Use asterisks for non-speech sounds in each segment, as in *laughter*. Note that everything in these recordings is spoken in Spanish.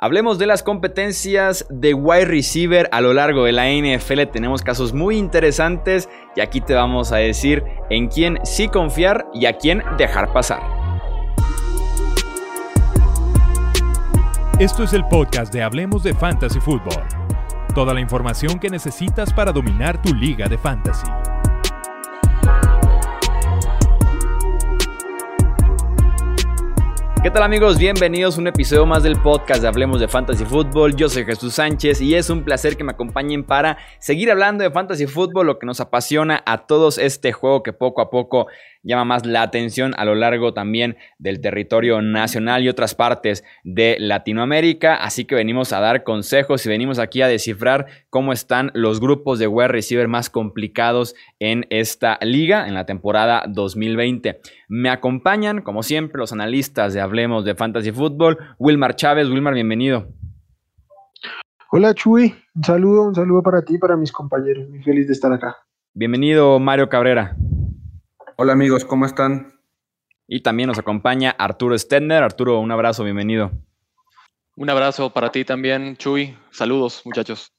Hablemos de las competencias de wide receiver a lo largo de la NFL. Tenemos casos muy interesantes y aquí te vamos a decir en quién sí confiar y a quién dejar pasar. Esto es el podcast de Hablemos de Fantasy Football. Toda la información que necesitas para dominar tu liga de fantasy. ¿Qué tal amigos? Bienvenidos a un episodio más del podcast de Hablemos de Fantasy Football. Yo soy Jesús Sánchez y es un placer que me acompañen para seguir hablando de Fantasy Football, lo que nos apasiona a todos este juego que poco a poco llama más la atención a lo largo también del territorio nacional y otras partes de Latinoamérica. Así que venimos a dar consejos y venimos aquí a descifrar cómo están los grupos de wide receiver más complicados en esta liga en la temporada 2020. Me acompañan, como siempre, los analistas de Hablemos de Fantasy Football. Wilmar Chávez, Wilmar, bienvenido. Hola Chuy, un saludo, un saludo para ti para mis compañeros. Muy feliz de estar acá. Bienvenido Mario Cabrera. Hola amigos, ¿cómo están? Y también nos acompaña Arturo Stedner. Arturo, un abrazo, bienvenido. Un abrazo para ti también, Chuy. Saludos, muchachos.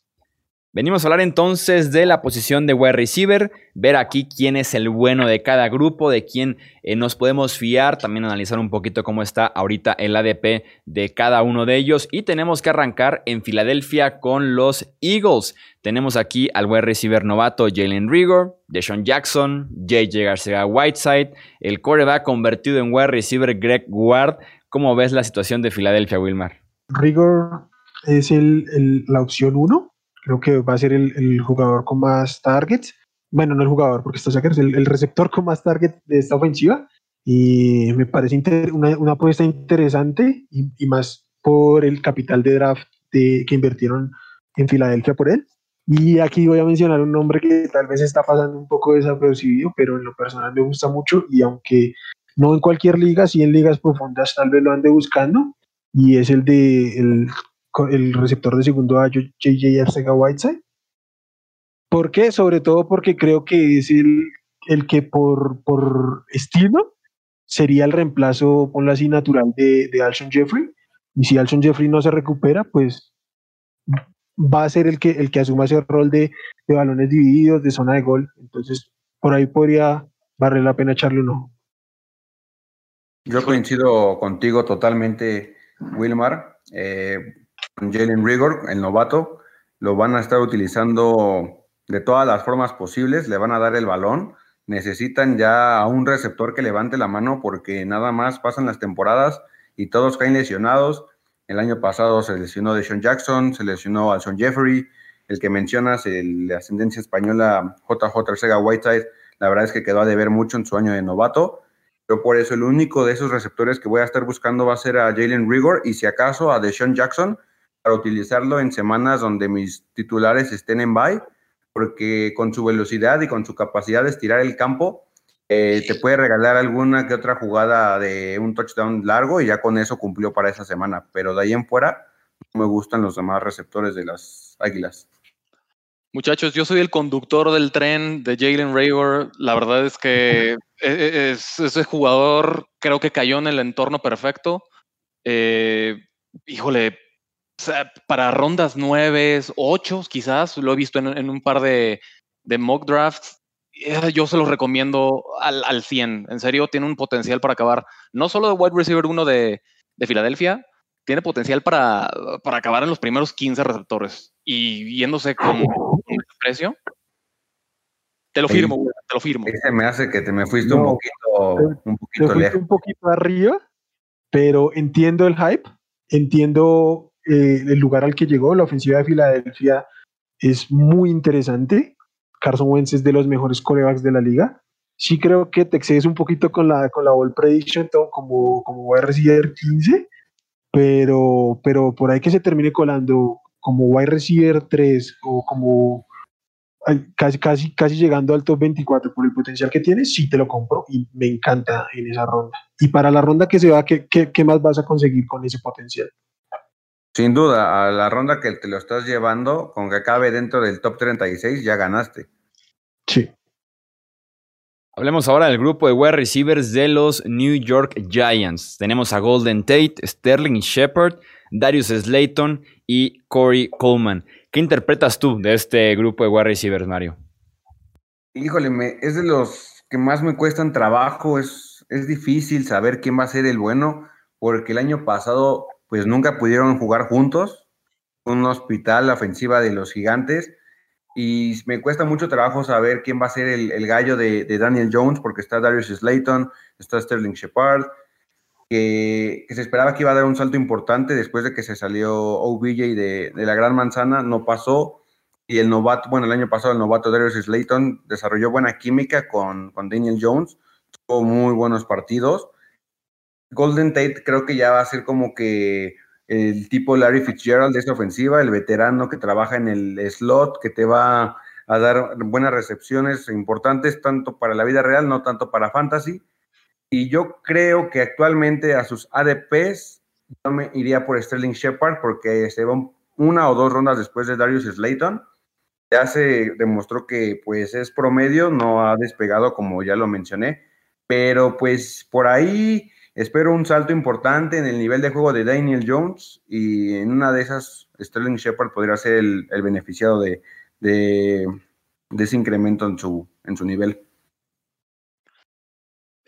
Venimos a hablar entonces de la posición de wide receiver, ver aquí quién es el bueno de cada grupo, de quién eh, nos podemos fiar, también analizar un poquito cómo está ahorita el ADP de cada uno de ellos. Y tenemos que arrancar en Filadelfia con los Eagles. Tenemos aquí al wide receiver novato Jalen Rigor, Deshaun Jackson, JJ García Whiteside, el coreback convertido en wide receiver Greg Ward. ¿Cómo ves la situación de Filadelfia, Wilmar? Rigor es la opción 1 Creo que va a ser el, jugador con más targets. Bueno, no el jugador, porque está es el, receptor con más targets de esta ofensiva. Y me parece una, apuesta interesante y, más por el capital de draft que invirtieron en Filadelfia por él. Y aquí voy a mencionar un nombre que tal vez está pasando un poco desapercibido, pero en lo personal me gusta mucho y aunque no en cualquier liga, sí en ligas profundas tal vez lo ande buscando, y es el de el el receptor de segundo año, JJ Arcega Whiteside. ¿Por qué? Sobre todo porque creo que es el, el que por, por estilo sería el reemplazo, ponlo así, natural de, de Alshon Jeffrey. Y si Alshon Jeffrey no se recupera, pues va a ser el que, el que asuma ese rol de, de balones divididos, de zona de gol. Entonces, por ahí podría valer la pena echarle un ojo. Yo coincido contigo totalmente, Wilmar. Eh, Jalen Rigor, el novato, lo van a estar utilizando de todas las formas posibles, le van a dar el balón. Necesitan ya a un receptor que levante la mano porque nada más pasan las temporadas y todos caen lesionados. El año pasado se lesionó Deshaun Jackson, se lesionó Alson Jeffrey, el que mencionas, el de ascendencia española JJ Sega Whiteside, la verdad es que quedó a deber mucho en su año de novato. Yo por eso el único de esos receptores que voy a estar buscando va a ser a Jalen Rigor y si acaso a Deshaun Jackson, para utilizarlo en semanas donde mis titulares estén en bye, porque con su velocidad y con su capacidad de estirar el campo, eh, te puede regalar alguna que otra jugada de un touchdown largo y ya con eso cumplió para esa semana. Pero de ahí en fuera, no me gustan los demás receptores de las Águilas. Muchachos, yo soy el conductor del tren de Jalen Rager. La verdad es que *laughs* e, e, ese jugador creo que cayó en el entorno perfecto. Eh, híjole, para rondas nueve, ocho, quizás, lo he visto en, un par de, mock drafts. Eh, yo se los recomiendo al, al, 100. En serio, tiene un potencial para acabar, no solo de wide receiver uno de, Filadelfia, tiene potencial para, para, acabar en los primeros 15 receptores. Y yéndose con un precio, te lo firmo, te lo firmo. Ese me hace que te me fuiste un poquito, un poquito lejos. Un poquito arriba, pero entiendo el hype, entiendo eh, el lugar al que llegó, la ofensiva de Filadelfia es muy interesante. Carson Wentz es de los mejores corebacks de la liga. Sí creo que te excedes un poquito con la, con la ball prediction como, como wide receiver 15, pero, pero por ahí que se termine colando como wide receiver 3 o como casi, casi, casi llegando al top 24 por el potencial que tiene, sí te lo compro y me encanta en esa ronda. Y para la ronda que se va, ¿qué, qué, qué más vas a conseguir con ese potencial? Sin duda, a la ronda que te lo estás llevando, con que acabe dentro del top 36, ya ganaste. Sí. Hablemos ahora del grupo de wide receivers de los New York Giants. Tenemos a Golden Tate, Sterling Shepard, Darius Slayton y Corey Coleman. ¿Qué interpretas tú de este grupo de wide receivers, Mario? Híjole, me, es de los que más me cuestan trabajo, es, es difícil saber quién va a ser el bueno, porque el año pasado pues nunca pudieron jugar juntos, un hospital, la ofensiva de los gigantes, y me cuesta mucho trabajo saber quién va a ser el, gallo de, Daniel Jones, porque está Darius Slayton, está Sterling Shepard, que, se esperaba que iba a dar un salto importante después de que se salió OBJ de, de la Gran Manzana, no pasó. Y el novato, bueno, el año pasado el novato Darius Slayton desarrolló buena química con, con Daniel Jones, tuvo muy buenos partidos. Golden Tate creo que ya va a ser como que el tipo Larry Fitzgerald de esta ofensiva, el veterano que trabaja en el slot, que te va a dar buenas recepciones importantes tanto para la vida real, no tanto para fantasy. Y yo creo que actualmente a sus ADPs yo me iría por Sterling Shepard porque se va una o dos rondas después de Darius Slayton. Ya se demostró que pues es promedio, no ha despegado como ya lo mencioné, pero pues por ahí Espero un salto importante en el nivel de juego de Daniel Jones y en una de esas Sterling Shepard podría ser el, beneficiado de, ese incremento en su, en su nivel.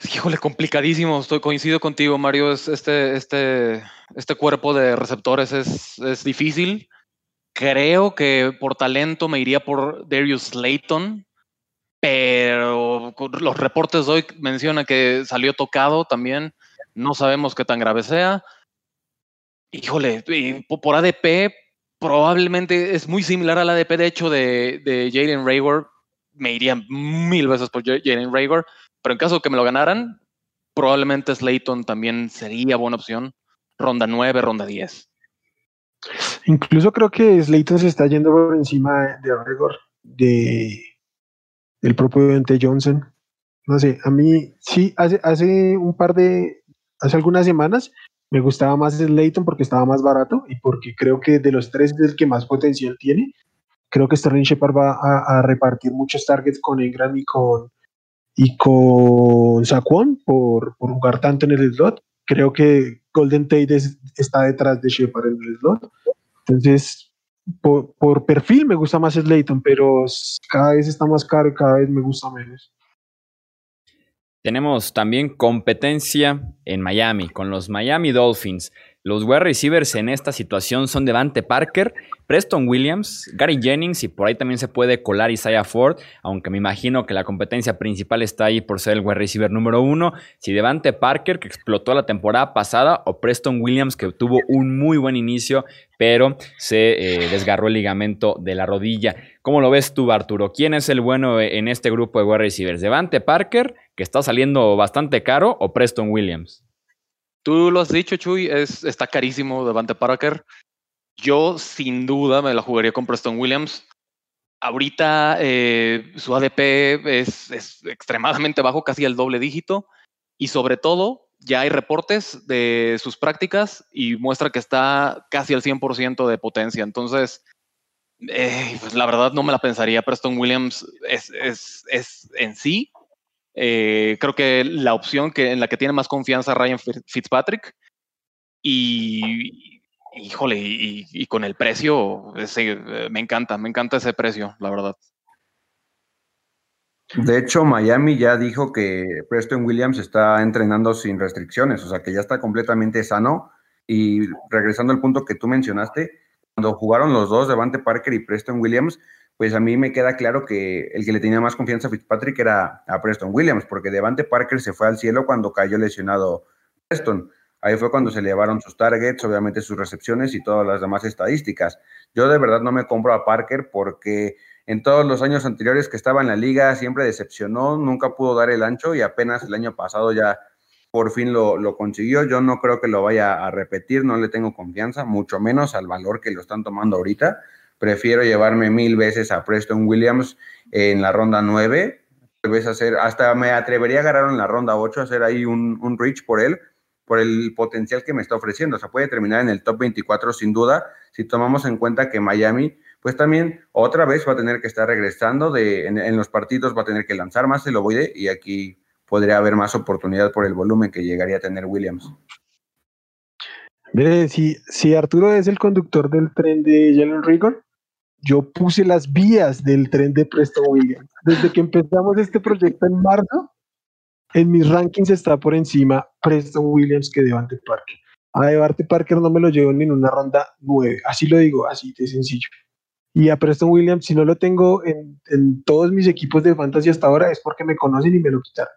Híjole, complicadísimo. Estoy coincido contigo, Mario. este, este, este cuerpo de receptores es, es difícil. Creo que por talento me iría por Darius Slayton, pero los reportes de hoy mencionan que salió tocado también. No sabemos qué tan grave sea. Híjole, por ADP probablemente es muy similar al ADP, de hecho, de, de Jaden Rayward. Me iría mil veces por Jaden Rayward, pero en caso de que me lo ganaran, probablemente Slayton también sería buena opción. Ronda 9, ronda 10. Incluso creo que Slayton se está yendo por encima de Rayward, de, del propio Dante Johnson. No sé, a mí sí, hace, hace un par de, hace algunas semanas me gustaba más Slayton porque estaba más barato y porque creo que de los tres es el que más potencial tiene. Creo que Sterling Shepard va a, repartir muchos targets con Ingram y con, y con Saquon por, por jugar tanto en el slot. Creo que Golden Tate está detrás de Shepard en el slot. Entonces, por, por, perfil me gusta más Slayton, pero cada vez está más caro y cada vez me gusta menos. Tenemos también competencia en Miami con los Miami Dolphins. Los wide receivers en esta situación son Devante Parker, Preston Williams, Gary Jennings y por ahí también se puede colar Isaiah Ford, aunque me imagino que la competencia principal está ahí por ser el wide receiver número uno. Si Devante Parker, que explotó la temporada pasada, o Preston Williams, que tuvo un muy buen inicio, pero se eh, desgarró el ligamento de la rodilla. ¿Cómo lo ves tú, Arturo? ¿Quién es el bueno en este grupo de wide receivers? ¿Devante Parker, que está saliendo bastante caro, o Preston Williams? Tú lo has dicho, Chuy, es, está carísimo Devante Parker. Yo sin duda me la jugaría con Preston Williams. Ahorita eh, su ADP es, es, extremadamente bajo, casi el doble dígito. Y sobre todo, ya hay reportes de sus prácticas y muestra que está casi al 100% de potencia. Entonces, eh, pues la verdad no me la pensaría. Preston Williams es, es, es en sí. Eh, creo que la opción que, en la que tiene más confianza Ryan Fitzpatrick. Y, híjole, y, con el precio, eh, me encanta, me encanta ese precio, la verdad. De hecho, Miami ya dijo que Preston Williams está entrenando sin restricciones, o sea que ya está completamente sano. Y regresando al punto que tú mencionaste, cuando jugaron los dos, Devante Parker y Preston Williams, pues a mí me queda claro que el que le tenía más confianza a Fitzpatrick era a Preston Williams, porque Devante Parker se fue al cielo cuando cayó lesionado Preston. Ahí fue cuando se llevaron sus targets, obviamente sus recepciones y todas las demás estadísticas. Yo de verdad no me compro a Parker porque en todos los años anteriores que estaba en la liga siempre decepcionó, nunca pudo dar el ancho y apenas el año pasado ya por fin lo, consiguió. Yo no creo que lo vaya a repetir, no le tengo confianza, mucho menos al valor que lo están tomando ahorita. Prefiero llevarme mil veces a Preston Williams en la ronda 9. hacer, hasta me atrevería a agarrar en la ronda 8, hacer ahí un, un reach por él, por el potencial que me está ofreciendo. O sea, puede terminar en el top 24 sin duda, si tomamos en cuenta que Miami pues también otra vez va a tener que estar regresando de, en, los partidos, va a tener que lanzar más el ovoide y aquí podría haber más oportunidad por el volumen que llegaría a tener Williams. Mire, si, si Arturo es el conductor del tren de Jalen Rigor, yo puse las vías del tren de Preston Williams. Desde que empezamos este proyecto en marzo, en mis rankings está por encima Preston Williams que Devante Parker. A Devante Parker no me lo llevo ni en una ronda nueve, así lo digo, así de sencillo. Y a Preston Williams, si no lo tengo en, en todos mis equipos de fantasy hasta ahora, es porque me conocen y me lo quitaron.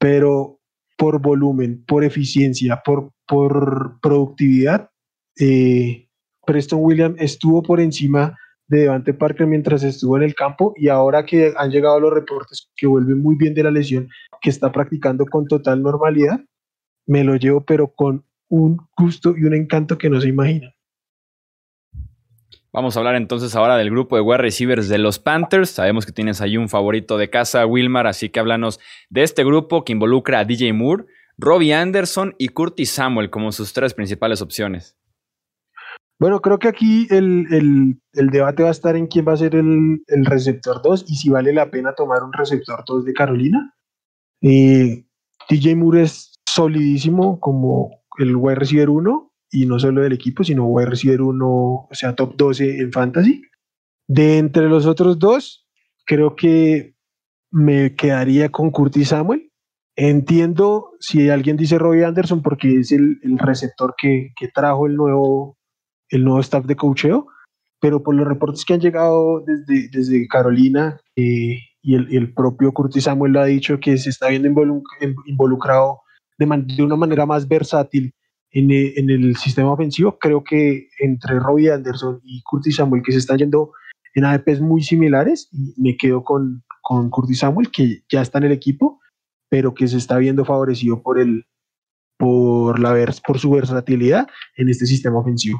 Pero por volumen, por eficiencia, por, por productividad, eh, Preston Williams estuvo por encima de Devante Parker mientras estuvo en el campo y ahora que han llegado los reportes que vuelve muy bien de la lesión, que está practicando con total normalidad, me lo llevo pero con un gusto y un encanto que no se imagina. Vamos a hablar entonces ahora del grupo de wide receivers de los Panthers. Sabemos que tienes ahí un favorito de casa, Wilmar, así que háblanos de este grupo que involucra a DJ Moore, Robbie Anderson y Curtis Samuel como sus tres principales opciones. Bueno, creo que aquí el, debate va a estar en quién va a ser el, receptor 2 y si vale la pena tomar un receptor 2 de Carolina. Eh, DJ Moore es solidísimo como el wide receiver 1 y no solo del equipo, sino a recibir uno, o sea, top 12 en fantasy. De entre los otros dos, creo que me quedaría con Curtis Samuel. Entiendo si alguien dice Robbie Anderson porque es el, receptor que, trajo el nuevo, el nuevo staff de coacheo, pero por los reportes que han llegado desde, desde Carolina eh, y, el, propio Curtis Samuel lo ha dicho que se está viendo involucrado de, de una manera más versátil eh, en, el sistema ofensivo. Creo que entre Robbie Anderson y Curtis Samuel, que se están yendo en ADPs muy similares, me quedo con, con Curtis Samuel, que ya está en el equipo, pero que se está viendo favorecido por, el, por, la, por su versatilidad en este sistema ofensivo.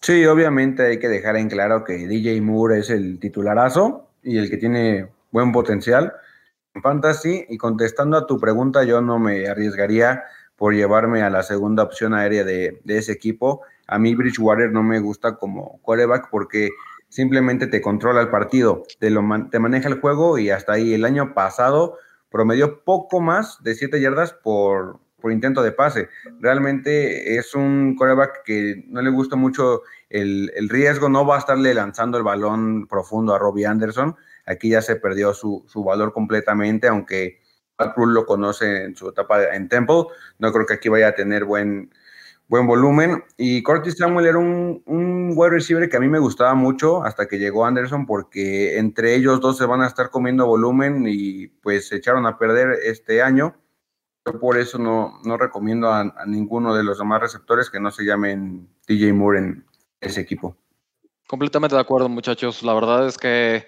Sí, obviamente hay que dejar en claro que DJ Moore es el titularazo y el que tiene buen potencial en fantasy. Y contestando a tu pregunta, yo no me arriesgaría por llevarme a la segunda opción aérea de, ese equipo. A mí Bridgewater no me gusta como quarterback porque simplemente te controla el partido, te, lo te maneja el juego y hasta ahí el año pasado promedió poco más de 7 yardas por, por, intento de pase. Realmente es un quarterback que no le gusta mucho el, el, riesgo, no va a estarle lanzando el balón profundo a Robbie Anderson. Aquí ya se perdió su, su valor completamente, aunque Cruz lo conoce en su etapa en Temple. No creo que aquí vaya a tener buen, buen volumen. Y Curtis Samuel era un, un wide receiver que a mí me gustaba mucho hasta que llegó Anderson, porque entre ellos dos se van a estar comiendo volumen y pues se echaron a perder este año. Yo por eso no, no recomiendo a, ninguno de los demás receptores que no se llamen DJ Moore en ese equipo. Completamente de acuerdo, muchachos. La verdad es que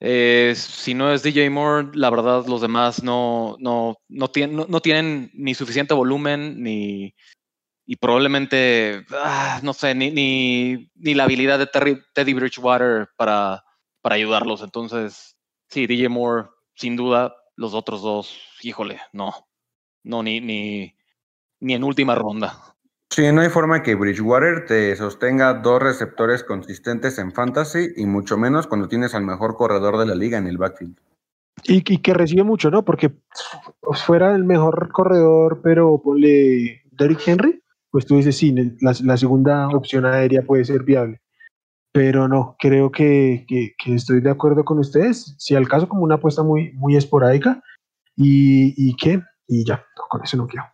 eh, si no es DJ Moore, la verdad los demás no, no, no, tienen, no, tienen ni suficiente volumen ni y probablemente, ah, no sé, ni, ni, ni, la habilidad de Teddy Bridgewater para, para ayudarlos. Entonces, sí, DJ Moore, sin duda, los otros dos, híjole, no, no, ni, ni, ni en última ronda. Sí, no hay forma que Bridgewater te sostenga dos receptores consistentes en fantasy y mucho menos cuando tienes al mejor corredor de la liga en el backfield. Y, que recibe mucho, ¿no? Porque fuera el mejor corredor, pero ponle Derrick Henry, pues tú dices, sí, la, segunda opción aérea puede ser viable. Pero no, creo que, estoy de acuerdo con ustedes. Si al caso, como una apuesta muy, muy esporádica. Y, y qué, y ya, con eso no quiero.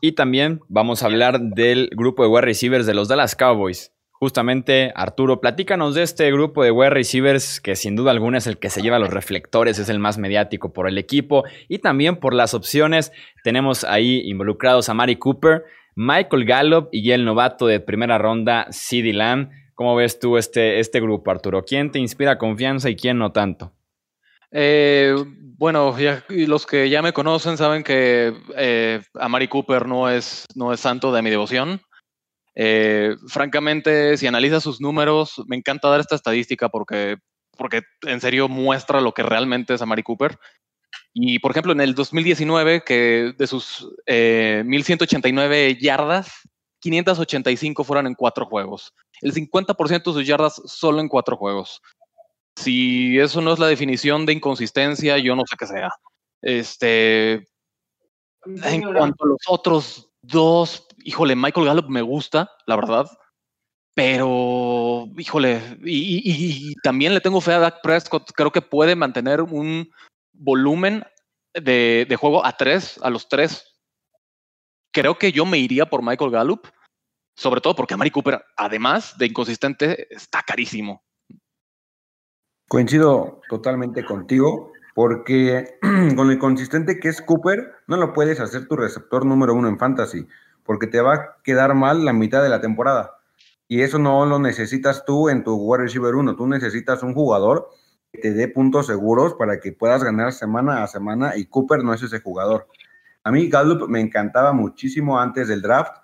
Y también vamos a hablar del grupo de wide receivers de los Dallas Cowboys. Justamente, Arturo, platícanos de este grupo de wide receivers que sin duda alguna es el que se lleva los reflectores, es el más mediático por el equipo y también por las opciones. Tenemos ahí involucrados a Mari Cooper, Michael Gallup y el novato de primera ronda, CeeDee Lamb. ¿Cómo ves tú este, este grupo, Arturo? ¿Quién te inspira confianza y quién no tanto? Eh, bueno, los que ya me conocen saben que eh, a Mari Cooper no es, no es santo de mi devoción. Eh, francamente, si analizas sus números, me encanta dar esta estadística porque, porque en serio muestra lo que realmente es a Mari Cooper. Y por ejemplo, en el 2019, que de sus 1189 eh, yardas, 585 fueron en cuatro juegos. El 50% de sus yardas solo en cuatro juegos. Si eso no es la definición de inconsistencia, yo no sé qué sea. Este, en cuanto a los otros dos, híjole, Michael Gallup me gusta, la verdad, pero, híjole, y, también le tengo fe a Dak Prescott, creo que puede mantener un volumen de, de juego a tres, a los tres. Creo que yo me iría por Michael Gallup, sobre todo porque Amari Cooper, además de inconsistente, está carísimo. Coincido totalmente contigo, porque *clears throat* con lo inconsistente que es Cooper, no lo puedes hacer tu receptor número uno en fantasy, porque te va a quedar mal la mitad de la temporada. Y eso no lo necesitas tú en tu wide receiver 1. Tú necesitas un jugador que te dé puntos seguros para que puedas ganar semana a semana y Cooper no es ese jugador. A mí Gallup me encantaba muchísimo antes del draft.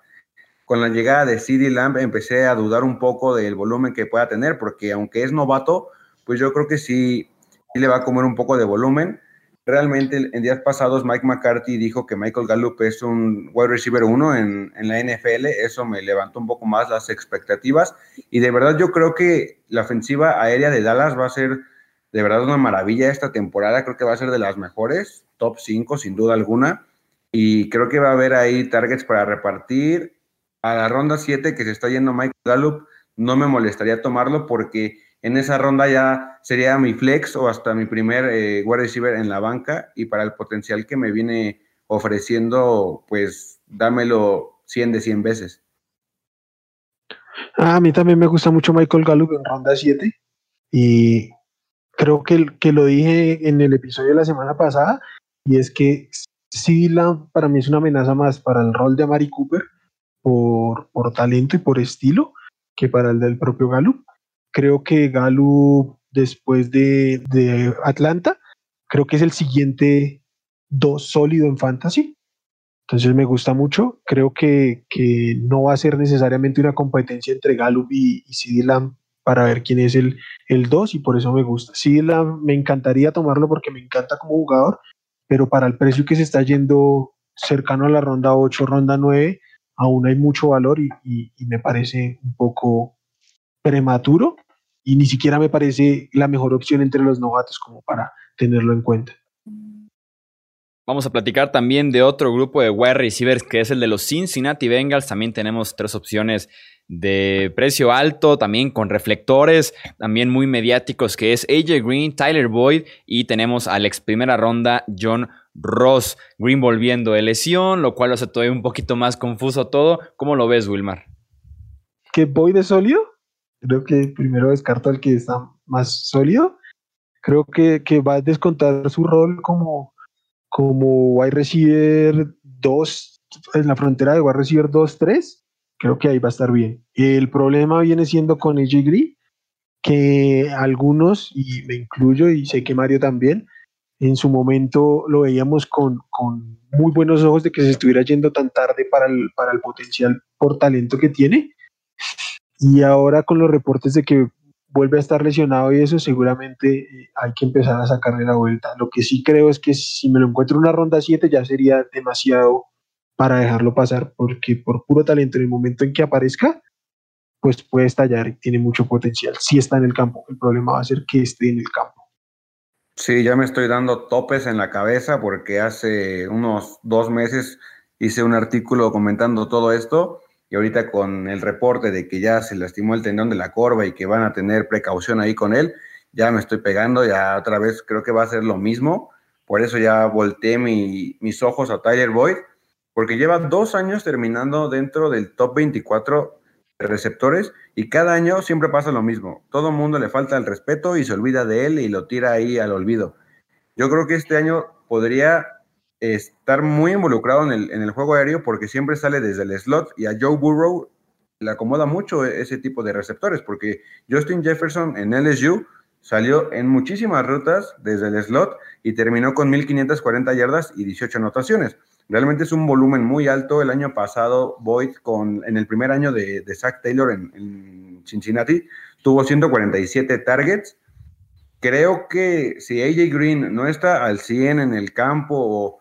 Con la llegada de CD Lamb empecé a dudar un poco del volumen que pueda tener, porque aunque es novato, pues yo creo que sí, le va a comer un poco de volumen. Realmente en días pasados Mike McCarthy dijo que Michael Gallup es un wide receiver 1 en, en, la NFL, eso me levantó un poco más las expectativas y de verdad yo creo que la ofensiva aérea de Dallas va a ser de verdad una maravilla esta temporada, creo que va a ser de las mejores, top 5 sin duda alguna y creo que va a haber ahí targets para repartir. A la ronda 7 que se está yendo Michael Gallup, no me molestaría tomarlo porque en esa ronda ya sería mi flex o hasta mi primer eh, wide receiver en la banca y para el potencial que me viene ofreciendo, pues dámelo 100 de 100 veces. Ah, a mí también me gusta mucho Michael Gallup en ronda 7 y creo que, que lo dije en el episodio de la semana pasada y es que sí, para mí es una amenaza más para el rol de Amari Cooper por, por talento y por estilo que para el del propio Gallup creo que Galo después de, Atlanta, creo que es el siguiente dos sólido en fantasy. Entonces me gusta mucho. Creo que, no va a ser necesariamente una competencia entre Gallup y, y para ver quién es el, el 2 y por eso me gusta. CD me encantaría tomarlo porque me encanta como jugador, pero para el precio que se está yendo cercano a la ronda 8, ronda 9, aún hay mucho valor y, y me parece un poco prematuro y ni siquiera me parece la mejor opción entre los novatos como para tenerlo en cuenta. Vamos a platicar también de otro grupo de wide receivers que es el de los Cincinnati Bengals. También tenemos tres opciones de precio alto, también con reflectores, también muy mediáticos, que es AJ Green, Tyler Boyd y tenemos al ex primera ronda John Ross. Green volviendo de lesión, lo cual hace todavía un poquito más confuso todo. ¿Cómo lo ves, Wilmar? ¿Que Boyd es sólido? Creo que primero descarto al que está más sólido. Creo que, va a descontar su rol como, como wide receiver 2, en la frontera de wide receiver 2-3. Creo que ahí va a estar bien. El problema viene siendo con AJ Green, que algunos, y me incluyo, y sé que Mario también, en su momento lo veíamos con, con muy buenos ojos de que se estuviera yendo tan tarde para el, para el potencial por talento que tiene y ahora con los reportes de que vuelve a estar lesionado y eso, seguramente eh, hay que empezar a sacarle la vuelta. Lo que sí creo es que si me lo encuentro en una ronda 7 ya sería demasiado para dejarlo pasar, porque por puro talento en el momento en que aparezca, pues puede estallar y tiene mucho potencial. Si está en el campo, el problema va a ser que esté en el campo. Sí, ya me estoy dando topes en la cabeza porque hace unos dos meses hice un artículo comentando todo esto y ahorita con el reporte de que ya se lastimó el tendón de la corva y que van a tener precaución ahí con él, ya me estoy pegando, ya otra vez creo que va a ser lo mismo. Por eso ya volteé mis ojos a Tyler Boyd, porque lleva dos años terminando dentro del top 24 de receptores y cada año siempre pasa lo mismo. Todo el mundo le falta el respeto y se olvida de él y lo tira ahí al olvido. Yo creo que este año podría estar muy involucrado en el, en el, juego aéreo porque siempre sale desde el slot y a Joe Burrow le acomoda mucho ese tipo de receptores porque Justin Jefferson en LSU salió en muchísimas rutas desde el slot y terminó con 1540 yardas y 18 anotaciones. Realmente es un volumen muy alto. El año pasado, Boyd, con, en el primer año de, de Zach Taylor en, en Cincinnati, tuvo 147 targets. Creo que si AJ Green no está al 100 en el campo o,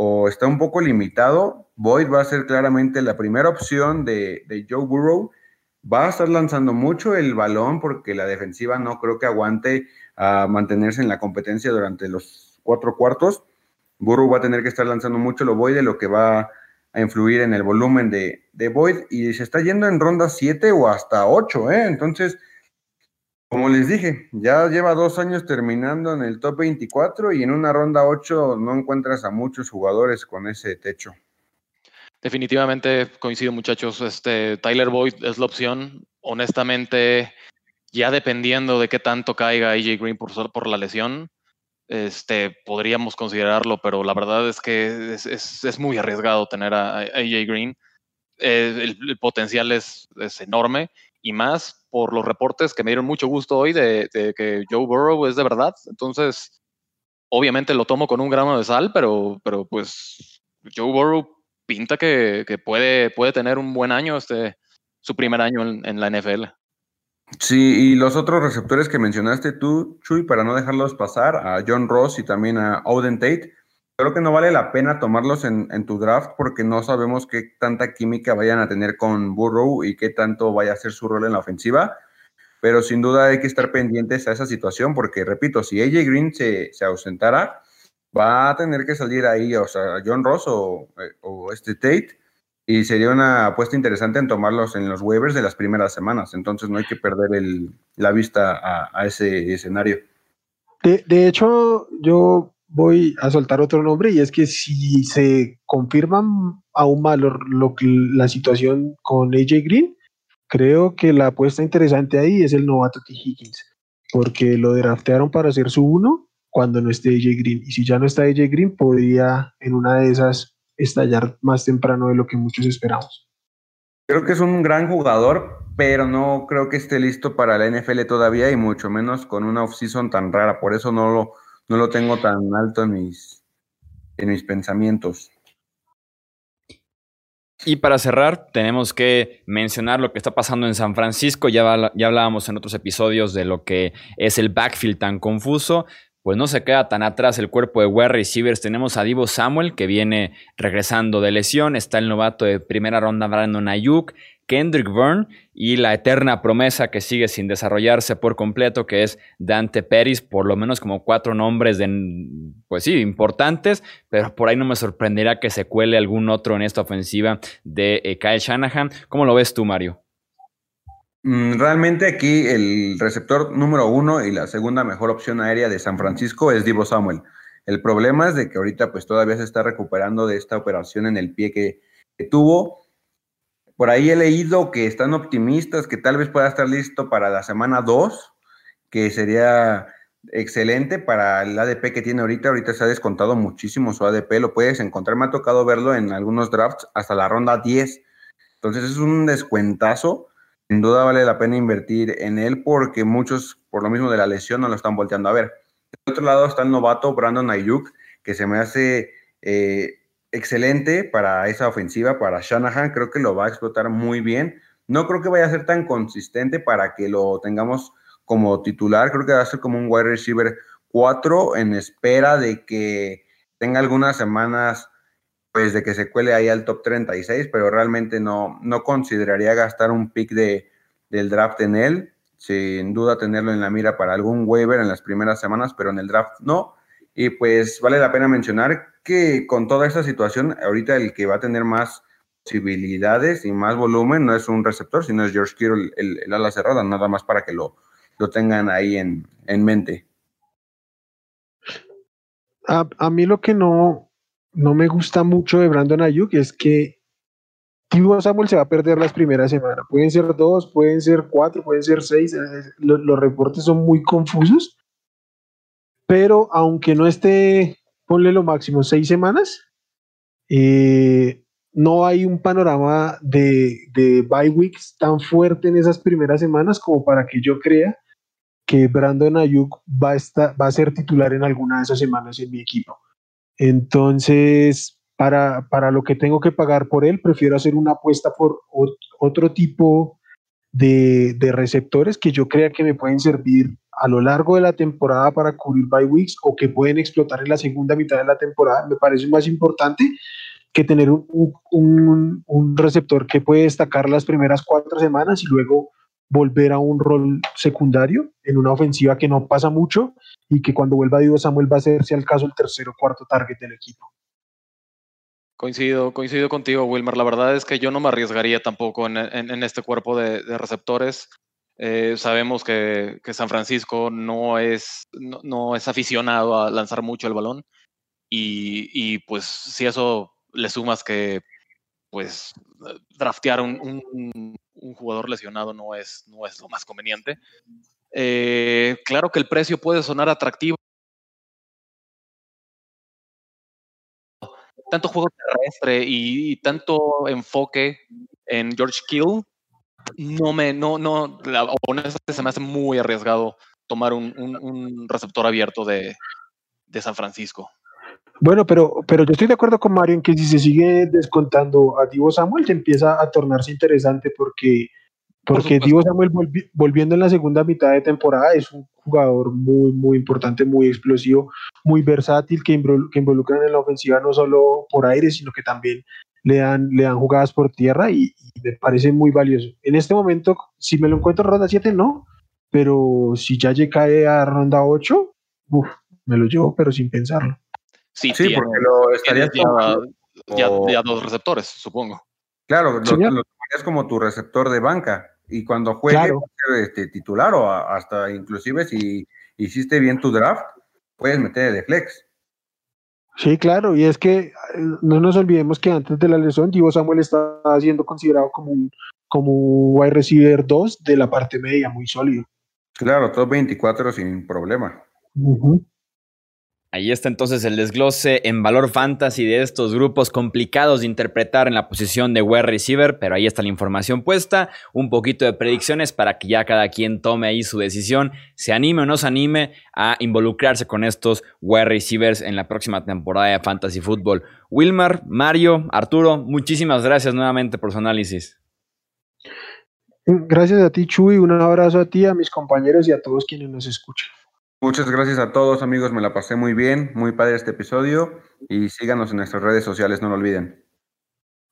o está un poco limitado, Boyd va a ser claramente la primera opción de, Joe Burrow. Va a estar lanzando mucho el balón porque la defensiva no creo que aguante a mantenerse en la competencia durante los cuatro cuartos. Burrow va a tener que estar lanzando mucho lo Boyd de lo que va a a influir en el volumen de, de Boyd y se está yendo en ronda 7 o hasta 8, ¿eh? Entonces, como les dije, ya lleva dos años terminando en el top 24 y en una ronda 8 no encuentras a muchos jugadores con ese techo. Definitivamente coincido, muchachos. Este Tyler Boyd es la opción. Honestamente, ya dependiendo de qué tanto caiga AJ Green por, por la lesión, este, podríamos considerarlo, pero la verdad es que es, muy arriesgado tener a, AJ Green. Eh, el, potencial es, enorme y más por los reportes que me dieron mucho gusto hoy de, que Joe Burrow es de verdad. Entonces, obviamente lo tomo con un gramo de sal, pero, pero pues Joe Burrow pinta que, puede, puede tener un buen año, este, su primer año en la NFL. Sí, y los otros receptores que mencionaste tú, Chuy, para no dejarlos pasar, a John Ross y también a Oden Tate, creo que no vale la pena tomarlos en, tu draft porque no sabemos qué tanta química vayan a tener con Burrow y qué tanto vaya a ser su rol en la ofensiva. Pero sin duda hay que estar pendientes a esa situación porque, repito, si AJ Green se, se ausentara, va a tener que salir ahí, o sea, John Ross o, eh, o este Tate y sería una apuesta interesante en tomarlos en los waivers de las primeras semanas. Entonces no hay que perder el, la vista a, ese escenario. De, hecho, yo voy a soltar otro nombre y es que si se confirma aún más la situación con AJ Green, creo que la apuesta interesante ahí es el novato T. Higgins, porque lo draftearon para hacer su uno cuando no esté AJ Green. Y si ya no está AJ Green, podría en una de esas estallar más temprano de lo que muchos esperamos. Creo que es un gran jugador, pero no creo que esté listo para la NFL todavía y mucho menos con una off-season tan rara. Por eso no lo, no lo tengo tan alto en mis, en mis pensamientos. Y para cerrar, tenemos que mencionar lo que está pasando en San Francisco. Ya, ya hablábamos en otros episodios de lo que es el backfield tan confuso pues no se queda tan atrás el cuerpo de wide receivers. Tenemos a Divo Samuel, que viene regresando de lesión. Está el novato de primera ronda, Brandon Ayuk. Kendrick Byrne y la eterna promesa que sigue sin desarrollarse por completo, que es Dante Peris, por lo menos como cuatro nombres de, pues sí, importantes, pero por ahí no me sorprenderá que se cuele algún otro en esta ofensiva de eh, Kyle Shanahan. ¿Cómo lo ves tú, Mario? Mm, realmente aquí el receptor número uno y la segunda mejor opción aérea de San Francisco es Divo Samuel. El problema es de que ahorita pues todavía se está recuperando de esta operación en el pie que, tuvo. Por ahí he leído que están optimistas, que tal vez pueda estar listo para la semana 2, que sería excelente para el ADP que tiene ahorita. Ahorita se ha descontado muchísimo su ADP, lo puedes encontrar. Me ha tocado verlo en algunos drafts hasta la ronda 10. Entonces es un descuentazo sin duda vale la pena invertir en él porque muchos, por lo mismo de la lesión, no lo están volteando a ver. Del otro lado está el novato Brandon Ayuk, que se me hace eh, excelente para esa ofensiva, para Shanahan. Creo que lo va a explotar muy bien. No creo que vaya a ser tan consistente para que lo tengamos como titular. Creo que va a ser como un wide receiver 4 en espera de que tenga algunas semanas pues de que se cuele ahí al top 36, pero realmente no, no consideraría gastar un pick de, del draft en él. Sin duda tenerlo en la mira para algún waiver en las primeras semanas, pero en el draft no. Y pues vale la pena mencionar que con toda esta situación, ahorita el que va a tener más posibilidades y más volumen no es un receptor, sino es George Kittle, el, ala cerrada, nada más para que lo, lo tengan ahí en, en mente. A, a, mí lo que no, no me gusta mucho de Brandon Ayuk es que Tibo Samuel se va a perder las primeras semanas. Pueden ser dos, pueden ser cuatro, pueden ser seis. Eh, los, reportes son muy confusos. Pero aunque no esté, ponle lo máximo seis semanas, eh, no hay un panorama de, de bye weeks tan fuerte en esas primeras semanas como para que yo crea que Brandon Ayuk va a, estar, va a ser titular en alguna de esas semanas en mi equipo. Entonces, para, para lo que tengo que pagar por él, prefiero hacer una apuesta por otro tipo de, de, receptores que yo crea que me pueden servir a lo largo de la temporada para cubrir bye weeks o que pueden explotar en la segunda mitad de la temporada. Me parece más importante que tener un, un, un receptor que puede destacar las primeras cuatro semanas y luego volver a un rol secundario en una ofensiva que no pasa mucho y que cuando vuelva Divo Samuel va a ser, si al caso, el tercer o cuarto target del equipo. Coincido, coincido contigo, Wilmer. La verdad es que yo no me arriesgaría tampoco en, este cuerpo de, receptores. Eh, sabemos que, San Francisco no es, no, es aficionado a lanzar mucho el balón. Y, pues si eso le sumas que pues draftear un, jugador lesionado no es, no es lo más conveniente. Eh, claro que el precio puede sonar atractivo tanto juego terrestre y, tanto enfoque en George Kill, no me, no, no, honestamente se me hace muy arriesgado tomar un, receptor abierto de, San Francisco. Bueno, pero, pero yo estoy de acuerdo con Mario en que si se sigue descontando a Divo Samuel, te empieza a tornarse interesante porque, porque Divo Samuel volviendo en la segunda mitad de temporada es un jugador muy, muy importante, muy explosivo, muy versátil, que, que involucran en la ofensiva no solo por aire, sino que también le dan, le dan jugadas por tierra y, me parece muy valioso. En este momento, si me lo encuentro en ronda 7, no, pero si ya cae a ronda 8, me lo llevo, pero sin pensarlo. Sí, sí porque lo estarías ya, ya, dos receptores, supongo. Claro, lo, lo, como tu receptor de banca y cuando juegue este, titular o hasta inclusive si hiciste bien tu draft, puedes meter de flex. Sí, claro, y es que eh, no nos olvidemos que antes de la lesión, Divo Samuel estaba siendo considerado como un, como un wide receiver 2 de la parte media, muy sólido. Claro, top 24 sin problema. Ahí está entonces el desglose en valor fantasy de estos grupos complicados de interpretar en la posición de wide receiver, pero ahí está la información puesta, un poquito de predicciones para que ya cada quien tome ahí su decisión, se anime o no se anime a involucrarse con estos wide receivers en la próxima temporada de Fantasy Football. Wilmar, Mario, Arturo, muchísimas gracias nuevamente por su análisis. Gracias a ti, Chuy, un abrazo a ti, a mis compañeros y a todos quienes nos escuchan. Muchas gracias a todos amigos, me la pasé muy bien, muy padre este episodio y síganos en nuestras redes sociales, no lo olviden.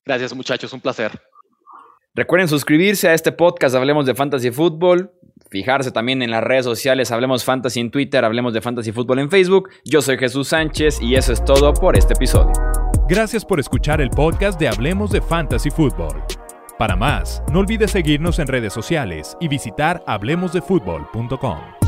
Gracias muchachos, un placer. Recuerden suscribirse a este podcast, Hablemos de Fantasy Football, fijarse también en las redes sociales, Hablemos Fantasy en Twitter, Hablemos de Fantasy Football en Facebook. Yo soy Jesús Sánchez y eso es todo por este episodio. Gracias por escuchar el podcast de Hablemos de Fantasy Football. Para más, no olvides seguirnos en redes sociales y visitar hablemosdefutbol.com.